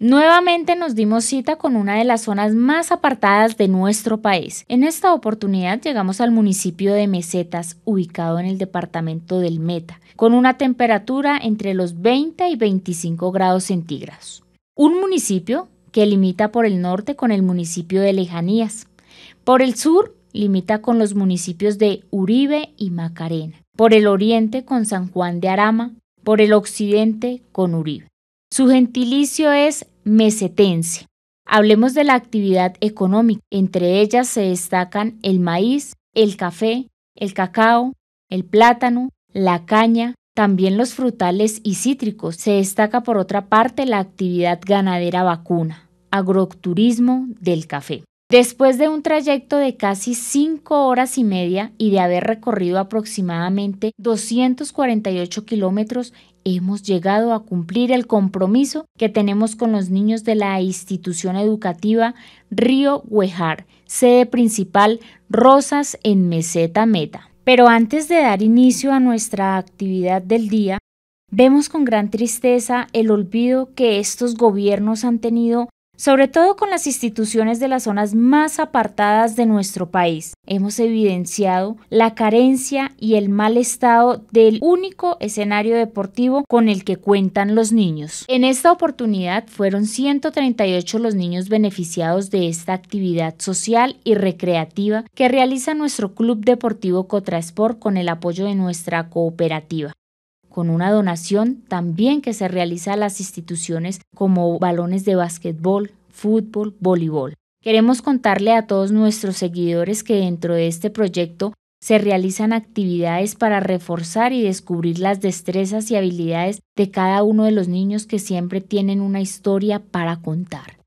Nuevamente nos dimos cita con una de las zonas más apartadas de nuestro país. En esta oportunidad llegamos al municipio de Mesetas, ubicado en el departamento del Meta, con una temperatura entre los 20 y 25 grados centígrados. Un municipio que limita por el norte con el municipio de Lejanías. Por el sur limita con los municipios de Uribe y Macarena. Por el oriente con San Juan de Arama. Por el occidente con Uribe. Su gentilicio es mesetense. Hablemos de la actividad económica. Entre ellas se destacan el maíz, el café, el cacao, el plátano, la caña, también los frutales y cítricos. Se destaca por otra parte la actividad ganadera vacuna, agroturismo del café. Después de un trayecto de casi cinco horas y media y de haber recorrido aproximadamente 248 kilómetros, hemos llegado a cumplir el compromiso que tenemos con los niños de la institución educativa Río Huejar, sede principal Rosas en Meseta Meta. Pero antes de dar inicio a nuestra actividad del día, vemos con gran tristeza el olvido que estos gobiernos han tenido sobre todo con las instituciones de las zonas más apartadas de nuestro país. Hemos evidenciado la carencia y el mal estado del único escenario deportivo con el que cuentan los niños. En esta oportunidad fueron 138 los niños beneficiados de esta actividad social y recreativa que realiza nuestro Club Deportivo Cotrasport con el apoyo de nuestra cooperativa con una donación también que se realiza a las instituciones como balones de básquetbol, fútbol, voleibol. Queremos contarle a todos nuestros seguidores que dentro de este proyecto se realizan actividades para reforzar y descubrir las destrezas y habilidades de cada uno de los niños que siempre tienen una historia para contar.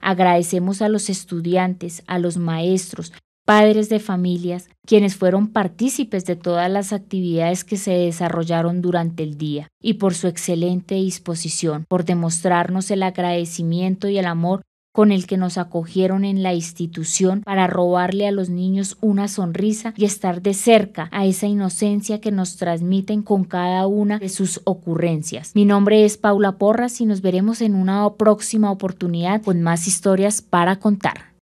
Agradecemos a los estudiantes, a los maestros, padres de familias, quienes fueron partícipes de todas las actividades que se desarrollaron durante el día, y por su excelente disposición, por demostrarnos el agradecimiento y el amor con el que nos acogieron en la institución para robarle a los niños una sonrisa y estar de cerca a esa inocencia que nos transmiten con cada una de sus ocurrencias. Mi nombre es Paula Porras y nos veremos en una próxima oportunidad con más historias para contar.